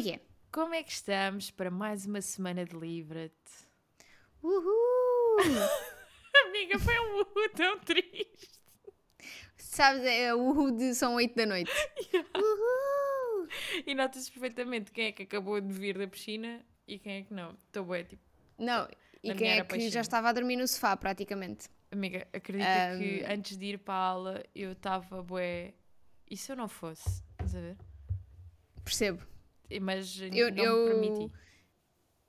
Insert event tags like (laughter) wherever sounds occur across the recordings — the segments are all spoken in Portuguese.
É que é? Como é que estamos para mais uma semana de Livra-te? Uhul! (laughs) Amiga, foi um uhul tão triste. Sabes, é o uhul de são 8 da noite. (laughs) Uhul! E nota-se perfeitamente quem é que acabou de vir da piscina e quem é que não. Estou boa, tipo, Não, e quem é que peixinho. já estava a dormir no sofá, praticamente? amiga, acredita que antes de ir para a aula eu estava bué. E se eu não fosse? Estás a ver? Percebo. Mas Eu- não eu- me permiti.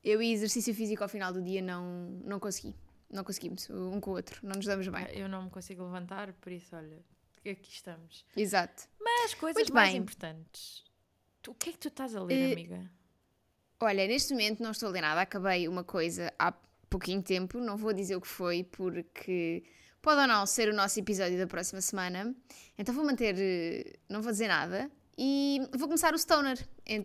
Eu e exercício físico ao final do dia não, não consegui. Não conseguimos, um com o outro, não nos damos bem. Eu não me consigo levantar, por isso, olha, aqui estamos. Exato. Mas coisas Muito mais bem. importantes. Tu- o que é que tu estás a ler, Eh, amiga? Olha, neste momento não estou a ler nada, acabei uma coisa há pouquinho tempo, não vou dizer o que foi, porque pode ou não ser o nosso episódio da próxima semana, então vou manter, eh, não vou dizer nada, e vou começar o Stoner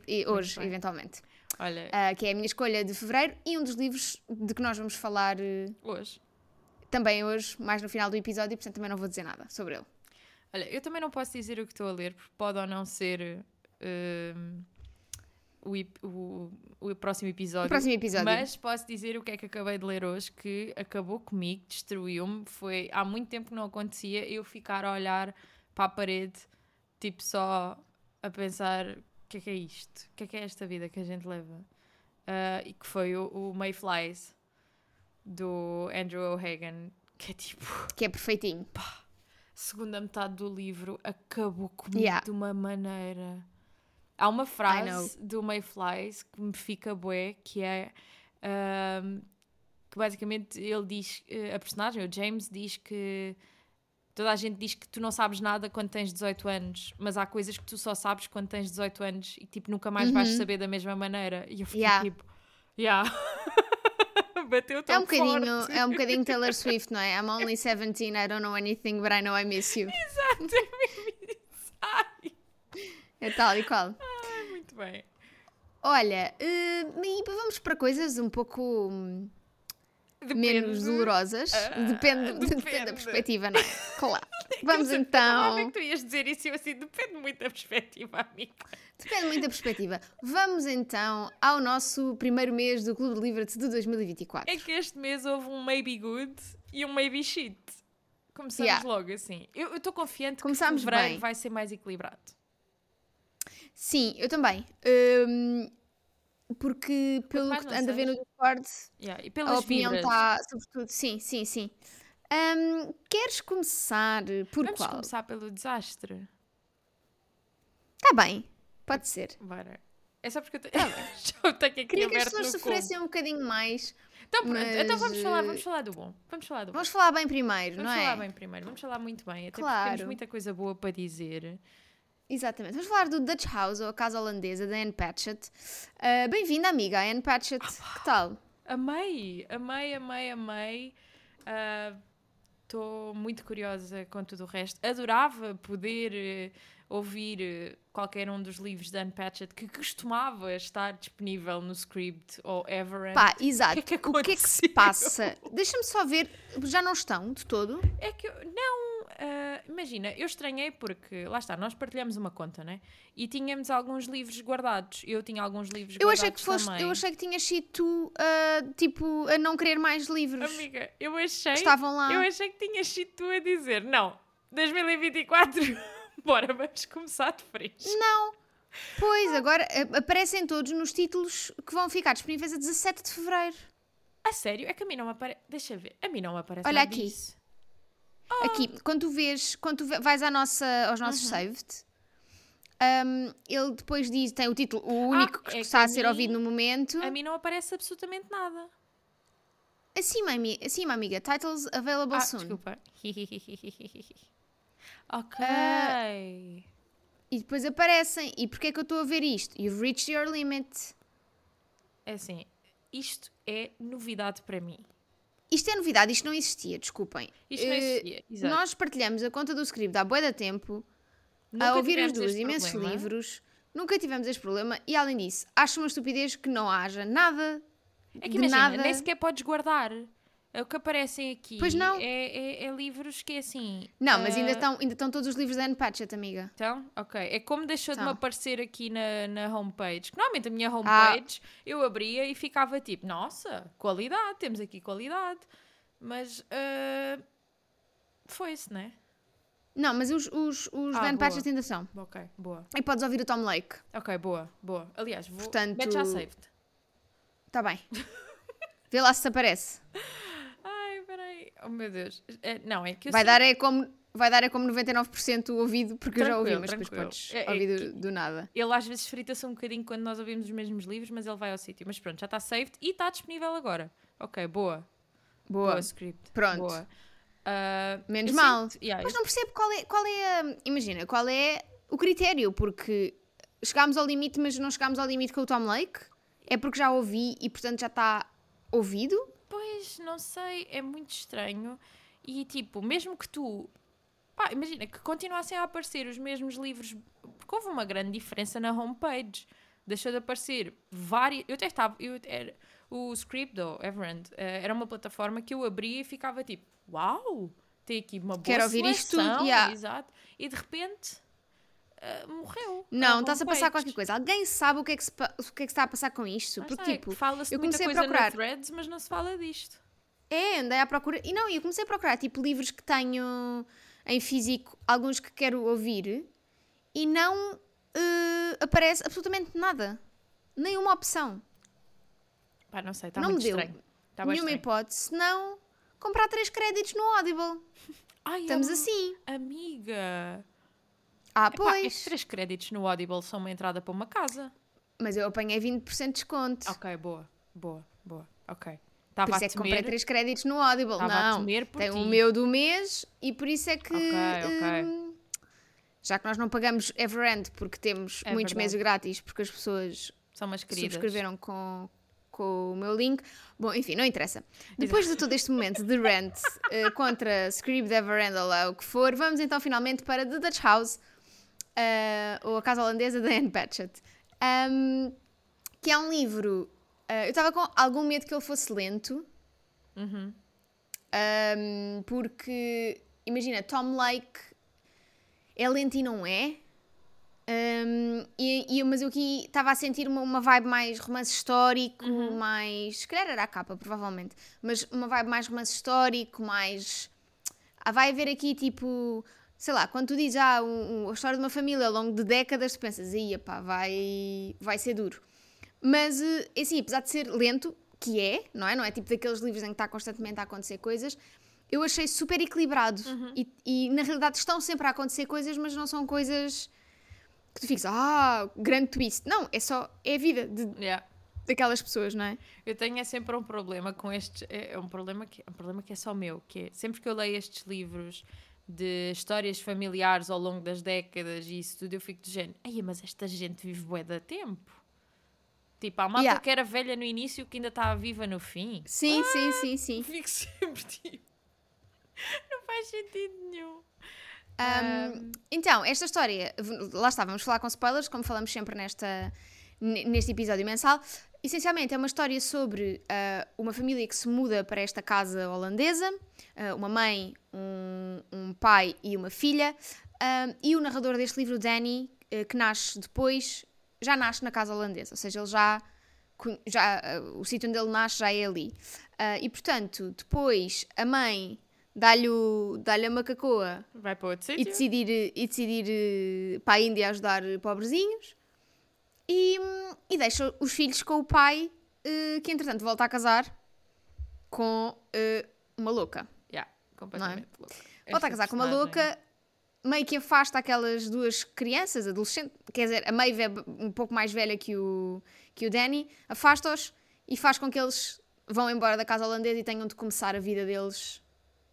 e- hoje, eventualmente, Olha, Ah, que é a minha escolha de fevereiro e um dos livros de que nós vamos falar eh, hoje. também hoje, mais no final do episódio, portanto também não vou dizer nada sobre ele. Olha, eu também não posso dizer o que estou a ler, porque pode ou não ser hum, o, o- o próximo episódio. O próximo episódio. Mas posso dizer o que é que acabei de ler hoje, que acabou comigo, destruiu-me. Foi há muito tempo que não acontecia eu ficar a olhar para a parede, tipo só a pensar: que é que é isto? O que é que é esta vida que a gente leva? Ah, e que foi o, o Mayflies do Andrew O'Hagan, que é tipo Que é perfeitinho. segunda metade do livro acabou comigo Yeah. de uma maneira. Há uma frase do Mayflies que me fica bué, que é ahm, que basicamente ele diz, eh, a personagem, o James, diz que toda a gente diz que tu não sabes nada quando tens 18 anos, mas há coisas que tu só sabes quando tens 18 anos e tipo nunca mais vais saber da mesma maneira. E eu fiquei Uhum. Yeah. tipo, yeah. (laughs) Bateu tão É um, bocadinho, forte. é um bocadinho Taylor (laughs) Swift, não é? I'm only 17, I don't know anything, but I know I miss you. Exato, é. Ai, É tal e qual. ai, muito bem. Olha, e vamos para coisas um pouco hum, menos dolorosas. Ah, depende, depende da depende. perspectiva, não é? Claro. (laughs) Vamos Eu estava a ver então. que tu ias dizer isso eu assim, depende muito da perspectiva, amiga. Depende muito da perspectiva. Vamos então ao nosso primeiro mês do Clube Livre-te de 2024. É que este mês houve um maybe good e um maybe shit. Começamos Yeah. logo assim. Eu estou confiante Começámos que fevereiro bem. vai ser mais equilibrado. Sim, eu também. Hum, porque pelo que anda a ver no. Discord, Yeah, E a pelas opinião vibras. está, sobretudo, sim, sim, sim. Hum, queres começar por Vamos qual? começar pelo desastre. Está bem, pode ser. Bora. É só porque eu, te... (laughs) (laughs) já tenho aqui Queria que as pessoas sofressem um bocadinho mais. Então pronto, então vamos mas, falar, eh, vamos falar do bom. Vamos falar do bom. Vamos falar bem primeiro, Vamos não é? falar bem primeiro, vamos falar muito bem, até porque Claro. temos muita coisa boa para dizer. Exatamente. Vamos falar do Dutch House, ou a casa holandesa, da Anne Patchett. Ah, Bem-vinda, amiga, Anne Patchett. que tal? Amei, amei, amei, amei. Estou muito curiosa com tudo o resto. Adorava poder eh, ouvir eh, qualquer um dos livros da Anne Patchett que costumava estar disponível no Script ou Everend. Pá, exato. O que é que o que é que se passa? Deixa-me só ver. Já não estão de todo? É que, eu- não, ah, imagina, eu estranhei porque, lá está, nós partilhamos uma conta, né? E tínhamos alguns livros guardados. Eu tinha alguns livros Eu guardados achei que foste, também. eu achei que tinhas sido tu, ah, tipo, a não querer mais livros. Amiga, eu achei... Estavam lá. Eu achei que tinhas sido tu a dizer, não, 2024, (laughs) bora, vamos começar de fresco. Não. Pois, agora ah, aparecem todos nos títulos que vão ficar disponíveis a 17 de fevereiro. A sério? É que a mim não me aparece. Deixa eu ver. A mim não me aparece Olha aqui. disso. Aqui, quando tu vês, quando tu vais à nossa, aos nossos Uhum. saved, um, ele depois diz, tem o título, o único é que que está a a ser mim- ouvido no momento. A mim não aparece absolutamente nada. Acima, ami- acima, amiga, titles available Ah, soon. desculpa. (laughs) ok. E depois aparecem. E porquê é que eu estou a ver isto? You've reached your limit. É assim, isto é novidade para mim. Isto é novidade, isto não existia, desculpem. Isto não Eh, existia, exato. Nós partilhamos a conta do script há bué da tempo, a Nunca ouvir as tivemos duas este imensos problema. livros, nunca tivemos este problema e além disso, acho uma estupidez que não haja nada É que imagina, nada. nem sequer podes guardar. O que aparecem aqui Pois não. É, é, é livros que é assim. Não, mas ainda ah, estão ainda estão todos os livros da Anne Patchett, amiga. Então, ok. É como deixou de me Então. aparecer aqui na, na homepage. Que Normalmente a minha Ah. homepage eu abria e ficava tipo, nossa, qualidade, temos aqui qualidade. Mas ah, foi-se, né? Não, mas os, os, os Ah, da Anne boa. Patchett ainda são. Ok, boa. E podes ouvir o Tom Lake. Ok, boa, boa. Aliás, vou. Portanto- Mete já saved. Está Tá bem. (laughs) Vê lá se aparece. Oh meu Deus. É, não, é que Vai sinto- dar é como, vai dar é como 99% ouvido, porque eu já ouvi, Tranquilo, mas depois tranquilo. podes É- é ouvir que- do, do nada. Ele às vezes frita-se um bocadinho quando nós ouvimos os mesmos livros, mas ele vai ao sítio. Mas pronto, já está saved e está disponível agora. Ok, boa. Boa. Boa script. Pronto. Boa. Ah, Menos mal. sinto- yeah, Mas não percebo qual é, qual é a, Imagina, qual é o critério, porque chegámos ao limite, mas não chegámos ao limite com o Tom Lake? É porque já ouvi e portanto já está ouvido? Pois, não sei, é muito estranho. E tipo, mesmo que tu. Pá, imagina que continuassem a aparecer os mesmos livros, porque houve uma grande diferença na homepage. Deixou de aparecer vários. Eu até estava. Eu, era, o Scripto, Everand, eh, era uma plataforma que eu abria e ficava tipo, uau! Tem aqui uma boa Quero ouvir isto tudo, seleção", yeah. Exato. E de repente. Eh, morreu. Não, a está-se a passar qualquer coisa. Alguém sabe o que é que se, o que é que está a passar com isto? Porque, é tipo, fala-se eu muita comecei a coisa procurar. na threads, mas não se fala disto. É, andei à procura. E não, eu comecei a procurar, tipo, livros que tenho em físico, alguns que quero ouvir, e não eh, aparece absolutamente nada. Nenhuma opção. Pá, não sei, está não muito me deu estranho. Bem nenhuma estranho. hipótese, senão comprar três créditos no Audible. Ai, Estamos am- assim. Amiga. Ah, Epá, pois. estes três créditos no Audible são uma entrada para uma casa. Mas eu apanhei 20% de desconto. Ok, boa, boa, boa. Ok. por Estava isso a é que comprei três créditos no Audible. Estava a não, por tem ti. o meu do mês e por isso é que. Ok, ok. hum, já que nós não pagamos Everend porque temos É muitos verdade. meses grátis, porque as pessoas São umas queridas. subscreveram com, com o meu link. Bom, enfim, não interessa. Depois de todo este momento de rant (laughs) eh, contra Scribd, Everend ou lá o que for, vamos então finalmente para The Dutch House, eh, ou A Casa Holandesa de Anne Patchett, Ahm, que é um livro. eh, eu estava com algum medo que ele fosse lento, Uhum. Ahm, porque, imagina, Tom Lake é lento e não é. Ahm, e, e- mas eu aqui estava a sentir uma, uma vibe mais romance histórico, mais. Se calhar era a capa, provavelmente. Mas uma vibe mais romance histórico, mais. Ah, vai haver aqui tipo. Sei lá, quando tu dizes ah, um- um- a história de uma família ao longo de décadas, tu pensas, aí, pá, vai, vai ser duro. Mas, eh, assim, apesar de ser lento, que é, não é? Não é tipo daqueles livros em que está constantemente a acontecer coisas, eu achei super equilibrado. E, e, na realidade estão sempre a acontecer coisas, mas não são coisas que tu ficas, ah, grande twist. Não, é só, é a vida de- Yeah. daquelas pessoas, não é? Eu tenho é sempre um problema com estes. É é um problema que, é um problema que é só meu. Que é, sempre que eu leio estes livros de histórias familiares ao longo das décadas e isso tudo, eu fico de género. Ai, mas esta gente vive bué da tempo. Tipo, há malta Yeah. que era velha no início que ainda está viva no fim. Sim, sim, sim, sim. Fico (laughs) sempre tipo. Não faz sentido nenhum. Um, então, esta história, lá está, vamos falar com spoilers, como falamos sempre nesta, neste episódio mensal. Essencialmente é uma história sobre ah, uma família que se muda para esta casa holandesa, ah, uma mãe, um, um pai e uma filha, ah, e o narrador deste livro, Danny, que nasce depois, já nasce na casa holandesa, ou seja, ele já, já o sítio onde ele nasce já é ali. E portanto, depois a mãe dá-lhe dá-lhe a macacoa Vai para outro e sítio. decidir, e decidir eh, para a Índia ajudar pobrezinhos e, hum, e deixa os filhos com o pai eh, que entretanto volta a casar com eh, uma louca. Yeah, completamente louca. Volta Esta a casar com uma louca, meio que afasta aquelas duas crianças, adolescentes, quer dizer, a Maeve é um pouco mais velha que o, que o Danny, afasta-os e faz com que eles vão embora da casa holandesa e tenham de começar a vida deles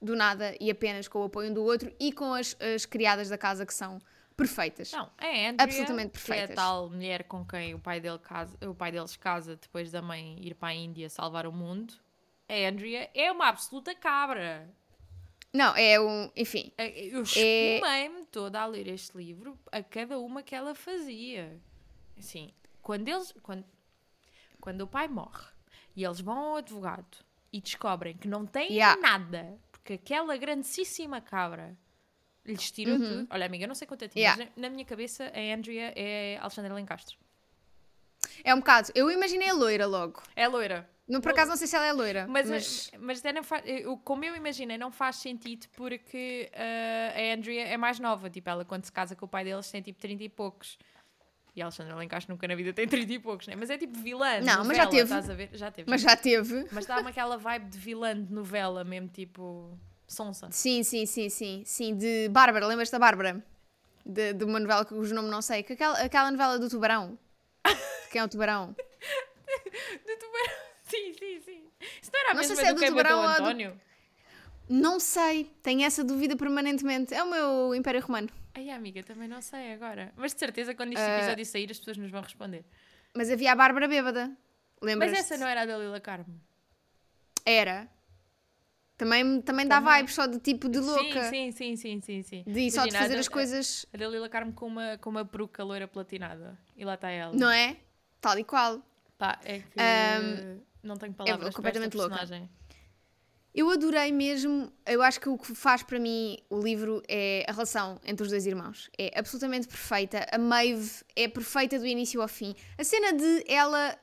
do nada e apenas com o apoio um do outro e com as, as criadas da casa que são perfeitas. Não, é a Andrea, Absolutamente que é a perfeitas. tal mulher com quem o pai, dele casa, o pai deles casa depois da mãe ir para a Índia salvar o mundo. A Andrea é uma absoluta cabra. Não, é um. Enfim. Eu É- espumei-me toda a ler este livro a cada uma que ela fazia. Assim, quando eles. Quando, quando o pai morre e eles vão ao advogado e descobrem que não têm Yeah. nada, porque aquela grandíssima cabra lhes tirou tudo. Olha, amiga, eu não sei quanto é Uhum. Yeah. mas na minha cabeça a Andrea é Alexandra Lencastre. É um bocado. Eu imaginei a loira logo. É loira. No, por acaso não sei se ela é loira. Mas, Mas, mas, até não faz, como eu imaginei, não faz sentido porque ah, a Andrea é mais nova. Tipo, ela quando se casa com o pai deles tem tipo 30 e poucos. E a Alexandra Lencastre nunca na vida tem 30 e poucos, né? Mas é tipo vilã. Não, mas já novela, teve. Estás a ver? Já teve. mas já teve. Mas dá-me aquela vibe de vilã de novela mesmo, tipo. Sonsa. Sim, sim, sim, sim. Sim, de Bárbara. Lembras-te da Bárbara? De, de uma novela cujo nome não sei. Que aquela, aquela novela do Tubarão. Quem é o Tubarão? (laughs) Do tubarão. Sim, sim, sim. Isso não era a Não sei mesma se é do do Matou Tubarão ou do- António? Não sei. Tenho essa dúvida permanentemente. É o meu Império Romano. Ai, amiga, também não sei agora. Mas de certeza, quando este Ah. episódio sair, as pessoas nos vão responder. Mas havia a Bárbara bêbada. Lembras? Mas essa não era a da Lila Carmo. Era. Também, também dá Também. vibes só de tipo de louca. Sim, sim, sim, sim, sim. De só de Imagina, fazer a as coisas. A da Lila Carmo com uma, com uma peruca loira platinada. E lá está ela. Não é? Tal e qual. Pá, é que Ahm, não tenho palavras para completamente esta louca. personagem. Eu adorei mesmo. Eu acho que o que faz para mim o livro é a relação entre os dois irmãos. É absolutamente perfeita. A Maeve é perfeita do início ao fim. A cena de ela,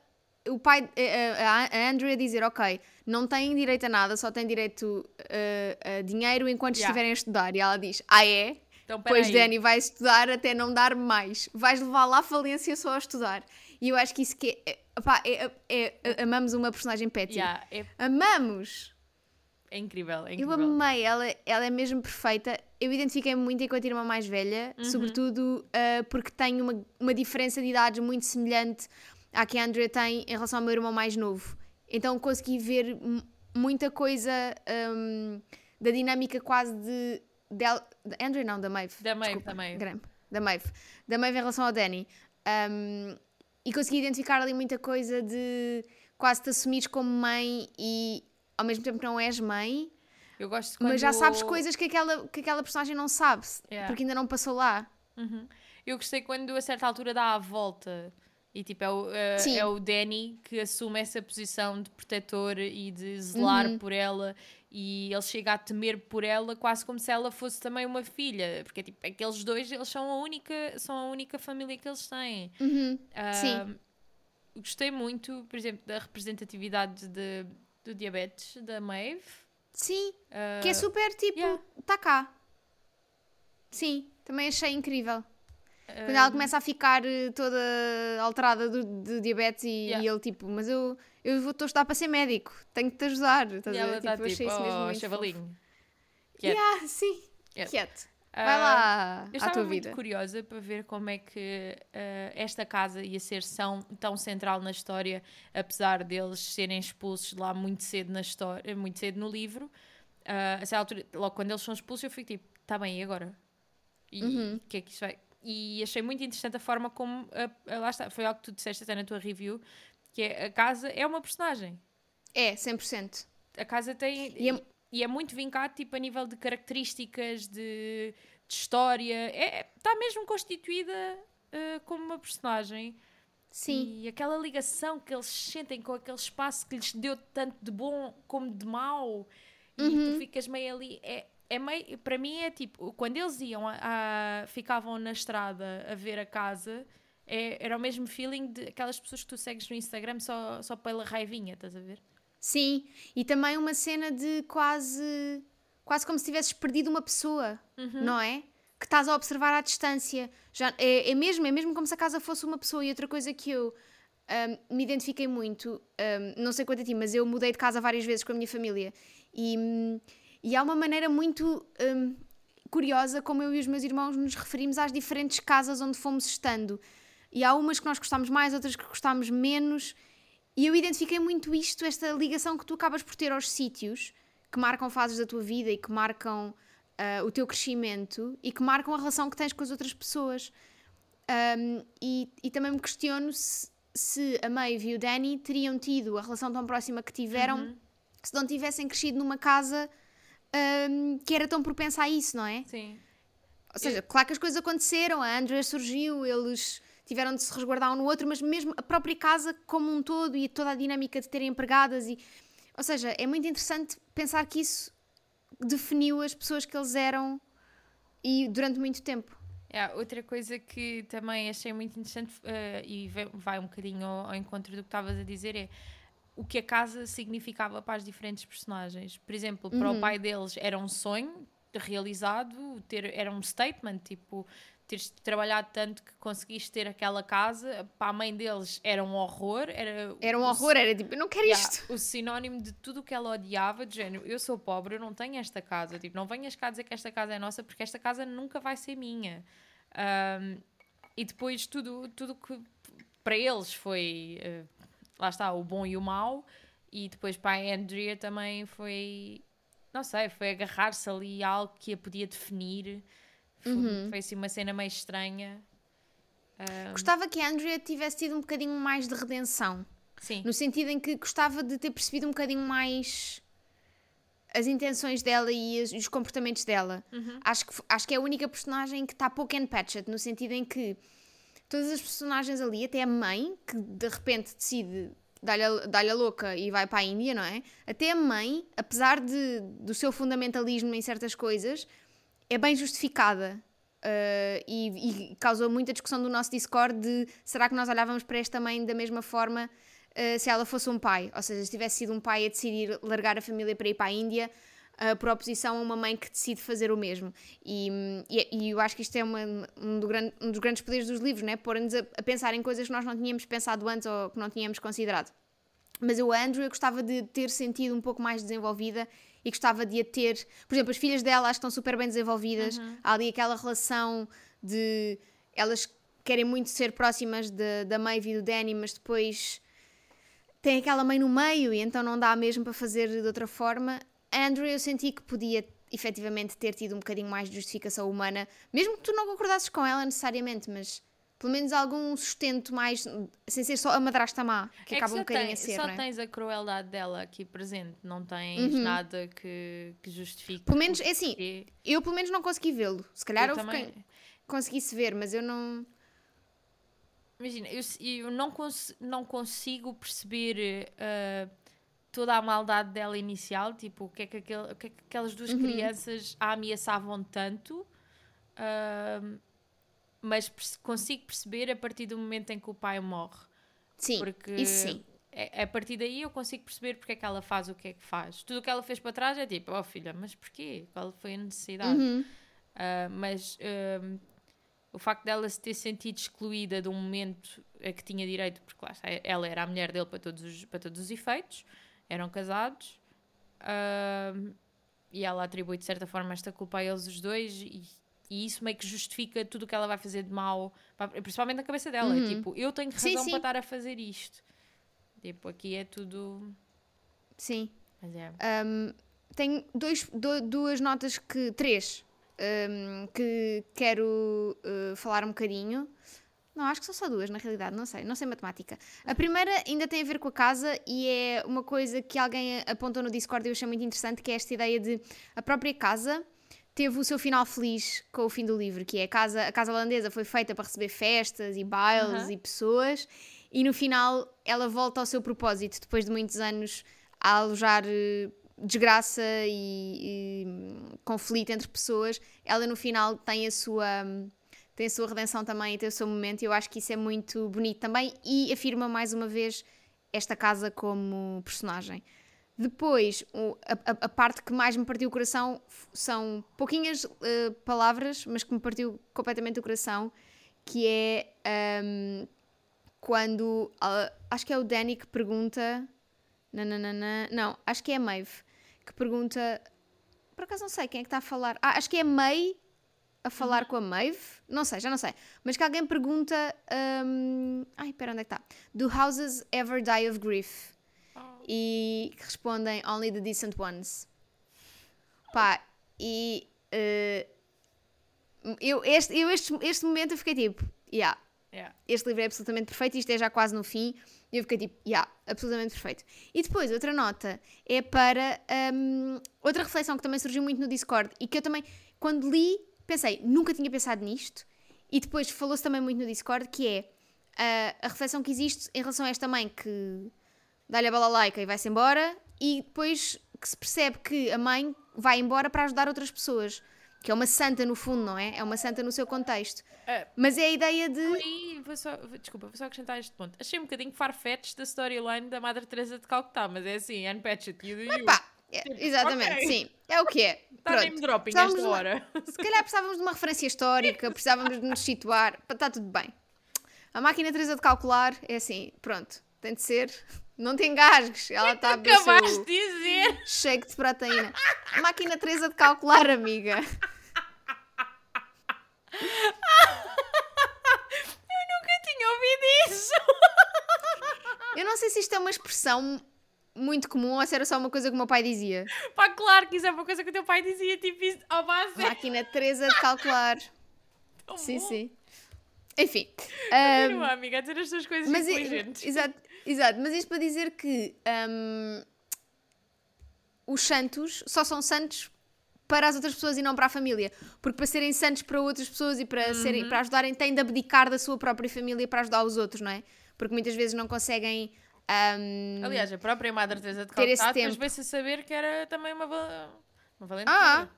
o pai, a, a, a Andrea dizer: Ok, não têm direito a nada, só têm direito uh, a dinheiro enquanto Yeah. estiverem a estudar. E ela diz: Ah, é? Então, Pois. Dani vai estudar até não dar mais. Vais levar lá à falência só a estudar. E eu acho que isso que é. Opá, é, é- é- amamos uma personagem Petty. Yeah, é, Amamos! é incrível, é Eu incrível. amei, ela, ela é mesmo perfeita. Eu identifiquei-me muito enquanto irmã mais velha, Uhum. sobretudo ah, porque tenho uma, uma diferença de idades muito semelhante à que a Andrea tem em relação ao meu irmão mais novo. Então consegui ver muita coisa ahm, da dinâmica quase de. Del, da Andrea não, da Maeve. Da Maeve, Desculpa, da Maeve. Graham. Da Maeve. Da Maeve em relação ao Danny. Ahm, e consegui identificar ali muita coisa de quase te assumires como mãe e ao mesmo tempo que não és mãe, Eu gosto quando... mas já sabes coisas que aquela, que aquela personagem não sabe, Yeah. porque ainda não passou lá. Uhum. Eu gostei quando a certa altura dá a volta e tipo é o, uh, Sim. é o Danny que assume essa posição de protetor e de zelar Uhum. por ela e ele chega a temer por ela quase como se ela fosse também uma filha porque tipo aqueles dois eles são a única são a única família que eles têm Uhum. Ah, Sim. gostei muito por exemplo da representatividade de, do diabetes da Maeve Sim, Ah, que é super tipo, yeah. tá cá. Sim, também achei incrível. Quando ela começa a ficar eh, toda alterada do, de diabetes e, Yeah. e ele tipo, mas eu eu vou- estudar para ser médico, tenho que te ajudar. Estás e ela está tipo, achei tipo, oh, chavalinho. Quieto. Yeah, sim, Quieto. quieto. Vai lá Eu estava muito vida. curiosa para ver como é que ah, esta casa ia ser tão, tão central na história, apesar deles serem expulsos de lá muito cedo na história, muito cedo no livro. Ah, a certa altura, logo quando eles são expulsos, eu fico tipo, tá bem, e agora? E Uhum. o que é que isso vai? E achei muito interessante a forma como, ah, ah, lá está, foi algo que tu disseste até na tua review, que é a casa é uma personagem. É, 100%. A casa tem. E E é- é, muito vincado tipo, a nível de características, de, de história. É, está mesmo constituída eh, como uma personagem. Sim. E aquela ligação que eles sentem com aquele espaço que lhes deu tanto de bom como de mau. E Uhum. tu ficas meio ali. É, é meio, para mim é tipo, quando eles iam a, a- ficavam na estrada a ver a casa, é- era o mesmo feeling de aquelas pessoas que tu segues no Instagram só, só pela raivinha, estás a ver? Sim, e também uma cena de quase quase como se tivesses perdido uma pessoa, Uhum. não é? Que estás a observar à distância. Já, é, é mesmo, é mesmo como se a casa fosse uma pessoa. E outra coisa que eu ahm, me identifiquei muito, ahm, não sei quanto a ti, mas eu mudei de casa várias vezes com a minha família. E, hum, e há uma maneira muito hum, curiosa como eu e os meus irmãos nos referimos às diferentes casas onde fomos estando. E há umas que nós gostamos mais, outras que gostamos menos. E eu identifiquei muito isto, esta ligação que tu acabas por ter aos sítios que marcam fases da tua vida e que marcam ah, o teu crescimento e que marcam a relação que tens com as outras pessoas. Um, e, e também me questiono se, se a Maeve e o Danny teriam tido a relação tão próxima que tiveram se não tivessem crescido numa casa um, que era tão propensa a isso, não é? Sim. Ou seja, claro que as coisas aconteceram, a Andrea surgiu, eles tiveram de se resguardar um no outro, mas mesmo a própria casa como um todo e toda a dinâmica de terem empregadas e. Ou Ou seja, é muito interessante pensar que isso definiu as pessoas que eles eram e durante muito tempo. Yeah, outra coisa que também achei muito interessante uh, e vai um bocadinho ao, ao encontro do que estavas a dizer é o que a casa significava para as diferentes personagens. Por exemplo, para uhum. o pai deles era um sonho realizado, ter, era um statement, tipo, teres trabalhado tanto que conseguiste ter aquela casa, para a mãe deles era um horror. Era, era um horror, era tipo, eu não quero yeah, isto. O sinónimo de tudo o que ela odiava, de género, eu sou pobre, eu não tenho esta casa. Tipo, não venhas cá dizer que esta casa é nossa, porque esta casa nunca vai ser minha. Um, e depois tudo tudo que para eles foi, uh, lá está, o bom e o mau. E depois para a Andrea também foi, não sei, foi agarrar-se ali a algo que a podia definir foi, uhum. foi assim uma cena meio estranha. Um... Gostava que a Andrea tivesse tido um bocadinho mais de redenção. Sim. No sentido em que gostava de ter percebido um bocadinho mais as intenções dela e os comportamentos dela. Uhum. Acho, que, acho que é a única personagem que está pouco patched, no sentido em que todas as personagens ali, até a mãe, que de repente decide dar-lhe a, dar a louca e vai para a Índia, não é? Até a mãe, apesar de, do seu fundamentalismo em certas coisas, é bem justificada. Uh, e, e, causou muita discussão do nosso Discord de será que nós olhávamos para esta mãe da mesma forma uh, se ela fosse um pai, ou seja, se tivesse sido um pai a decidir largar a família para ir para a Índia uh, por oposição a uma mãe que decide fazer o mesmo e, e, e eu acho que isto é uma, um, do grande, um, dos grandes poderes dos livros, né? pôr-nos a, a, pensar em coisas que nós não tínhamos pensado antes ou que não tínhamos considerado mas eu, a Andrew, eu gostava de ter sentido um pouco mais desenvolvida e gostava de a ter. Por exemplo, as filhas dela acho que estão super bem desenvolvidas. Uhum. Há ali aquela relação de elas querem muito ser próximas de, da Maeve e do Danny, mas depois tem aquela mãe no meio e então não dá mesmo para fazer de outra forma. A Andrew eu senti que podia efetivamente ter tido um bocadinho mais de justificação humana, mesmo que tu não concordasses com ela necessariamente, mas pelo menos algum sustento mais, sem ser só a madrasta má, que é acaba que um bocadinho tem, a ser. Só é? tens a crueldade dela aqui presente, não tens uhum. nada que, que justifique. Pelo menos, é assim, eu pelo menos não consegui vê-lo. Se calhar eu, também... quem conseguisse ver, mas eu não. Imagina, eu, eu não, cons não consigo perceber uh, toda a maldade dela inicial, tipo, o que é que, aquele, o que, é que aquelas duas uhum. crianças a ameaçavam tanto. Uh, mas consigo perceber a partir do momento em que o pai morre. Sim, porque isso sim. É, a partir daí eu consigo perceber porque é que ela faz o que é que faz. Tudo o que ela fez para trás é tipo, oh filha, mas porquê? Qual foi a necessidade? Uhum. Uh, mas uh, o facto dela se ter sentido excluída de um momento a que tinha direito, porque lá ela era a mulher dele para todos os, para todos os efeitos, eram casados, uh, e ela atribui de certa forma esta culpa a eles os dois, e e isso meio que justifica tudo o que ela vai fazer de mal, principalmente na cabeça dela. Uhum. Tipo, eu tenho razão sim, sim. para estar a fazer isto. Tipo, aqui é tudo. Sim. Mas é. Um, tenho dois, do, duas notas que. três. Um, que quero uh, falar um bocadinho. Não, acho que são só duas, na realidade, não sei, não sei matemática. A primeira ainda tem a ver com a casa e é uma coisa que alguém apontou no Discord e eu achei muito interessante, que é esta ideia de a própria casa teve o seu final feliz com o fim do livro, que é a casa, a casa holandesa foi feita para receber festas e bailes e pessoas, e no final ela volta ao seu propósito, depois de muitos anos a alojar eh, desgraça e, e conflito entre pessoas, ela no final tem a sua tem a sua redenção também e tem o seu momento, e eu acho que isso é muito bonito também e afirma mais uma vez esta casa como personagem. Depois, a, a, parte que mais me partiu o coração são pouquinhas uh, palavras, mas que me partiu completamente o coração, que é um, quando. Uh, acho que é o Danny que pergunta. Nananana, não, acho que é a Maeve que pergunta. Por acaso não sei quem é que está a falar. Ah, acho que é a May a falar com a Maeve. Não sei, já não sei. Mas que alguém pergunta. Um, ai, espera, onde é que está? Do houses ever die of grief? e que respondem Only the Decent Ones. Pá, e uh, eu, este, eu este, este momento eu fiquei tipo, yeah, yeah. este livro é absolutamente perfeito, isto é já quase no fim, e eu fiquei tipo, yeah, absolutamente perfeito. E depois, outra nota é para um, outra reflexão que também surgiu muito no Discord e que eu também, quando li, pensei, nunca tinha pensado nisto, e depois falou-se também muito no Discord, que é uh, a reflexão que existe em relação a esta mãe que dá-lhe a balalaika e vai-se embora, e depois que se percebe que a mãe vai embora para ajudar outras pessoas. Que é uma santa no fundo, não é? É uma santa no seu contexto. É. Mas é a ideia de. E vou só, desculpa, vou só acrescentar este ponto. Achei um bocadinho farfetch da storyline da Madre Teresa de Calcutá, mas é assim, Anne Patchett, you do you. Pá, é, exatamente, ok. sim. É o que é. Está name Pronto. dropping Precisávamos esta uma- hora. (laughs) Se calhar precisávamos de uma referência histórica, precisávamos de nos situar. Está tudo bem. A máquina Teresa de calcular é assim, pronto, tem de ser. Não te engasgues, ela está (laughs) a beber Acabaste de dizer. shake de proteína. A máquina Teresa de calcular, amiga. (laughs) Eu nunca tinha ouvido isso. Eu não sei se isto é uma expressão muito comum ou se era só uma coisa que o meu pai dizia. Pá, claro que isso é uma coisa que o teu pai dizia, tipo isso. Oh, base. Máquina Teresa de calcular. (laughs) Tão Sim, bom. sim. Enfim. Continua, ahm, amiga, a dizer as tuas coisas mas, inteligentes. exato, exato, mas isto para dizer que ahm, os santos só são santos para as outras pessoas e não para a família. Porque para serem santos para outras pessoas e para, Uhum. serem, para ajudarem, têm de abdicar da sua própria família para ajudar os outros, não é? Porque muitas vezes não conseguem. Ahm, Aliás, a própria Madre Teresa de Calcutá depois veio-se a saber que era também uma, uma valente Ah, mulher.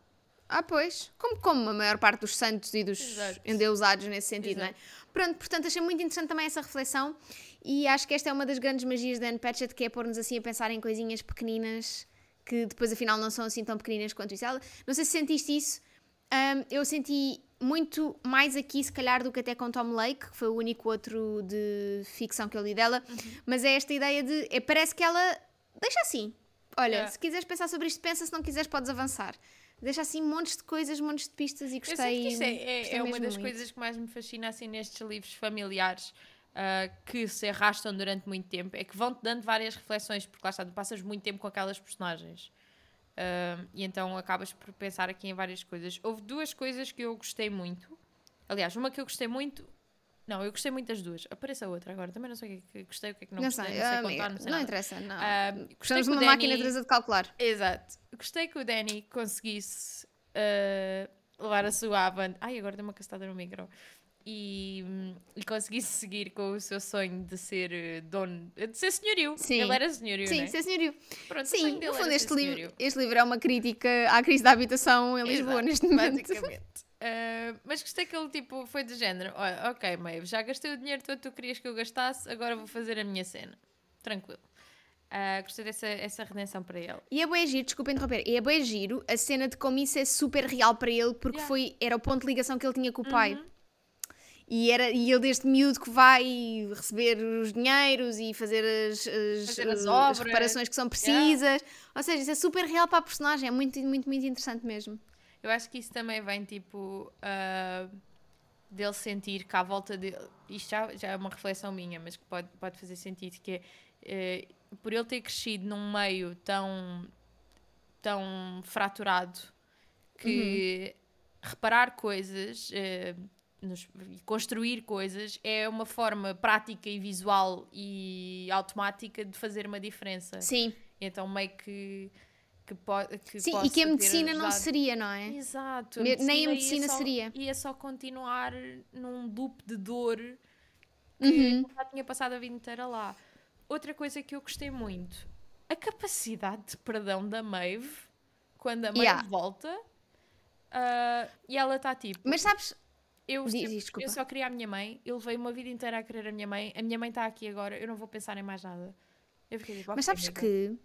ah, pois. Como, como a maior parte dos santos e dos Exato. endeusados nesse sentido, não é? Exato. Pronto, portanto, achei muito interessante também essa reflexão e acho que esta é uma das grandes magias da Anne Patchett, que é pôr-nos assim a pensar em coisinhas pequeninas que depois afinal não são assim tão pequeninas quanto isso. Ela, não sei se sentiste isso, ahm, eu senti muito mais aqui, se calhar, do que até com Tom Lake, que foi o único outro de ficção que eu li dela, Uhum. mas é esta ideia de. é- parece que ela deixa assim. Olha, É. se quiseres pensar sobre isto, pensa, se não quiseres, podes avançar. Deixa assim montes de coisas, montes de pistas e Eu gostei. sinto que isso é, é- é uma das muito. coisas que mais me fascina assim nestes livros familiares ah, que se arrastam durante muito tempo, é que vão-te dando várias reflexões, porque lá está, tu passas muito tempo com aquelas personagens. Ah, e então acabas por pensar aqui em várias coisas. Houve duas coisas que eu gostei muito. Aliás, uma que eu gostei muito. Não, eu gostei muito das duas. Aparece a outra agora. Também não sei o que é que gostei, o que é que não, Não, gostei, sei, não sei amiga, contar, não sei não nada. interessa, não. Gostei Gostamos de uma máquina Danny- Teresa de calcular. Exato. Gostei que o Danny conseguisse uh, levar a sua avante. Ai, agora dei uma castada no micro. E, e conseguisse seguir com o seu sonho de ser uh, dono, de ser senhorio. Sim. Ele era senhorio, Sim, né? ser senhorio. Pronto, Sim, no fundo, este livro, este livro é uma crítica à crise da habitação em Lisboa Exato, neste momento. Uh, (laughs) mas gostei que ele tipo, foi de género: "Olha, ok, Maeve, já gastei o dinheiro todo que tu querias que eu gastasse, agora vou fazer a minha cena. Tranquilo. Uh, gostei dessa essa redenção para ele. E é bem giro, desculpa interromper, e é bem giro a cena de como isso é super real para ele, porque Yeah. foi, era o ponto de ligação que ele tinha com o pai. Uhum. E, era, e ele desde miúdo que vai receber os dinheiros e fazer as, as, Fazer as as obras. reparações que são precisas. Ou seja, isso é super real para a personagem, é muito, muito, muito interessante mesmo. Eu acho que isso também vem tipo ah, dele sentir que à volta dele. Isto já, já é uma reflexão minha, mas que pode, pode fazer sentido, que é eh, por ele ter crescido num meio tão, tão fraturado que reparar coisas. eh, nos- construir coisas é uma forma prática e visual e automática de fazer uma diferença. Sim, Então meio que, que, pode, que sim e que a medicina não seria, não é? Exato. Me- nem a ia medicina só- seria. Ia só continuar num loop de dor que Uhum. já tinha passado a vida inteira lá. Outra coisa que eu gostei muito, a capacidade de perdão da Maeve quando a Maeve Yeah. volta ah, e ela está tipo. Mas sabes, eu, diz, desculpa. eu só queria a minha mãe, eu levei uma vida inteira a querer a minha mãe, a minha mãe está aqui agora, eu não vou pensar em mais nada. Eu fiquei tipo, Mas "Ok, sabes amiga." que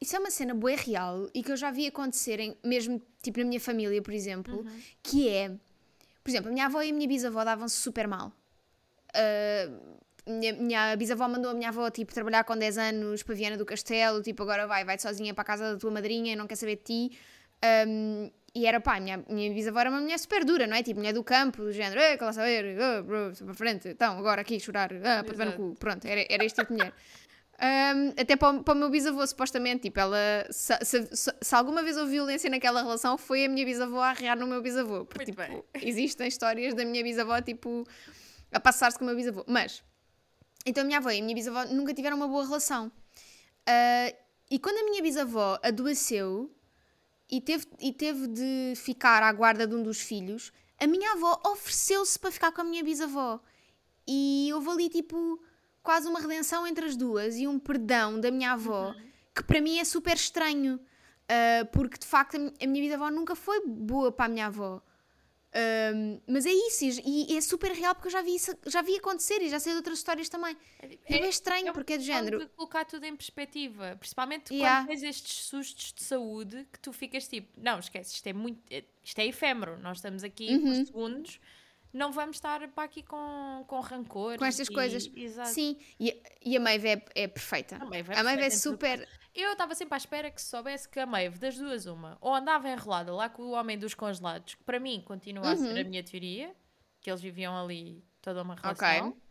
isso é uma cena boa real e que eu já vi acontecer, em- mesmo tipo na minha família, por exemplo, Uhum. que é, por exemplo, a minha avó e a minha bisavó davam-se super mal. Uh, minha, minha bisavó mandou a minha avó tipo, trabalhar com 10 anos para Viana do Castelo, tipo, agora vai, vai sozinha para a casa da tua madrinha, não quer saber de ti. Um, e era pá, minha, minha bisavó era uma mulher super dura, não é? Tipo, mulher do campo, do género, "Ei, lá saber, oh, para frente, então, agora aqui chorar, ah, para no cu. Pronto, era, era este tipo de mulher. (laughs) Um, até para o, para o meu bisavô, supostamente, tipo, ela, se, se- se- alguma vez houve violência naquela relação, foi a minha bisavó a arrear no meu bisavô. Porque, Muito tipo, (laughs) existem histórias da minha bisavó, tipo, a passar-se com o meu bisavô. Mas, então a minha avó e a minha bisavó nunca tiveram uma boa relação. Ah, e quando a minha bisavó adoeceu e teve, e teve de ficar à guarda de um dos filhos, a minha avó ofereceu-se para ficar com a minha bisavó. E houve ali, tipo, quase uma redenção entre as duas e um perdão da minha avó que para mim é super estranho, uh, porque de facto a, mi- a minha vida avó nunca foi boa para a minha avó. Um, mas é isso, e, e é super real porque eu já vi, isso, já vi acontecer e já sei de outras histórias também. É, bem estranho é porque é do género. de colocar tudo em perspectiva, principalmente Yeah. quando tens estes sustos de saúde que tu ficas tipo, não, esquece, isto é muito, é- isto é efêmero, nós estamos aqui Uhum. por segundos, não vamos estar para aqui com, com rancor. Com estas e- coisas. Exato. Sim, e, e a Maeve é, é perfeita. A Maeve é a Maeve é perfeita super. Eu estava sempre à espera que se soubesse que a Maeve, das duas, uma, ou andava enrolada lá com o homem dos congelados, que para mim continua a Uhum. ser a minha teoria, que eles viviam ali toda uma relação. Ok.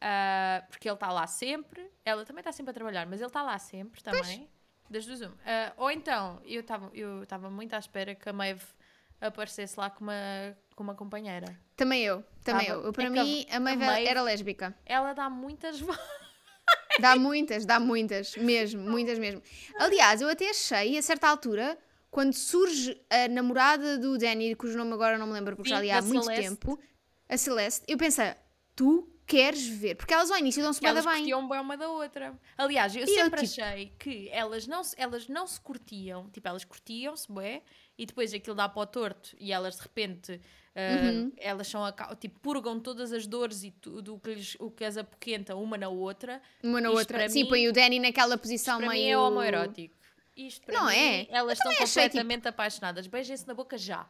Ah, porque ele está lá sempre, ela também está sempre a trabalhar, mas ele está lá sempre também. Das duas, uma. Ah, ou então, eu estava eu muito à espera que a Maeve aparecesse lá com uma, com uma companheira. Também eu, também Tava- eu. Para é a- mim, a a Maeve Maeve- era lésbica. Ela dá muitas (laughs) voltas. Dá muitas, dá muitas, mesmo, muitas mesmo. Aliás, eu até achei, a certa altura, quando surge a namorada do Danny, cujo nome agora não me lembro porque Sim, já li há muito Celeste. tempo, a Celeste, eu pensei, tu queres ver? Porque elas ao início dão-se bem elas bem. curtiam bem uma da outra. Aliás, eu eu, sempre tipo- achei que elas não, se- elas não se curtiam, tipo, elas curtiam-se, bué, e depois aquilo dá para o torto e elas de repente. Ah, Uhum. elas são a tipo purgam todas as dores e tudo o que, lhes, o que as apoquenta uma na outra Uma na Isto outra. para Sim, mim- põe o Danny naquela posição para meio. mim é homoerótico isto para Não mim, é? elas estão tipo- completamente apaixonadas beijem-se na boca já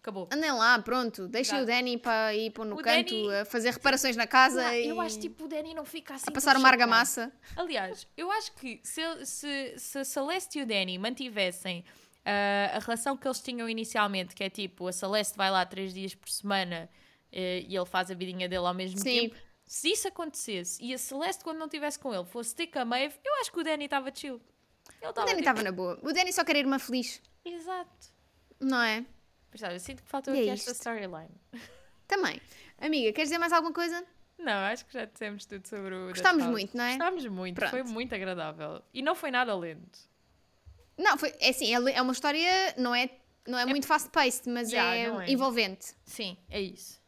acabou Andem lá, pronto. Deixem o. Danny para ir pôr no O canto, Danny- a fazer reparações na casa Não, e eu acho tipo o Danny não fica assim a passar uma argamassa. Aliás, eu acho que se, se, se a Celeste e o Danny mantivessem ah, a relação que eles tinham inicialmente, que é tipo, a Celeste vai lá três dias por semana eh, e ele faz a vidinha dele ao mesmo Sim. tempo, se isso acontecesse e a Celeste, quando não estivesse com ele, fosse ter com a Maeve, eu acho que o Danny estava chill. Ele O estava Danny tipo, estava na boa. O Danny só queria ir uma feliz, Exato. não é? Mas, sabe, eu sinto que faltou E é aqui esta isto. storyline. (laughs) Também. Amiga, queres dizer mais alguma coisa? Não, acho que já dissemos tudo sobre o. Gostámos muito, não é? Gostámos muito, foi Pronto. muito agradável. E não foi nada lento. Não, foi, é assim, é é uma história, não é, não é, muito fast-paced, mas Já, é, é. envolvente. Sim, é isso.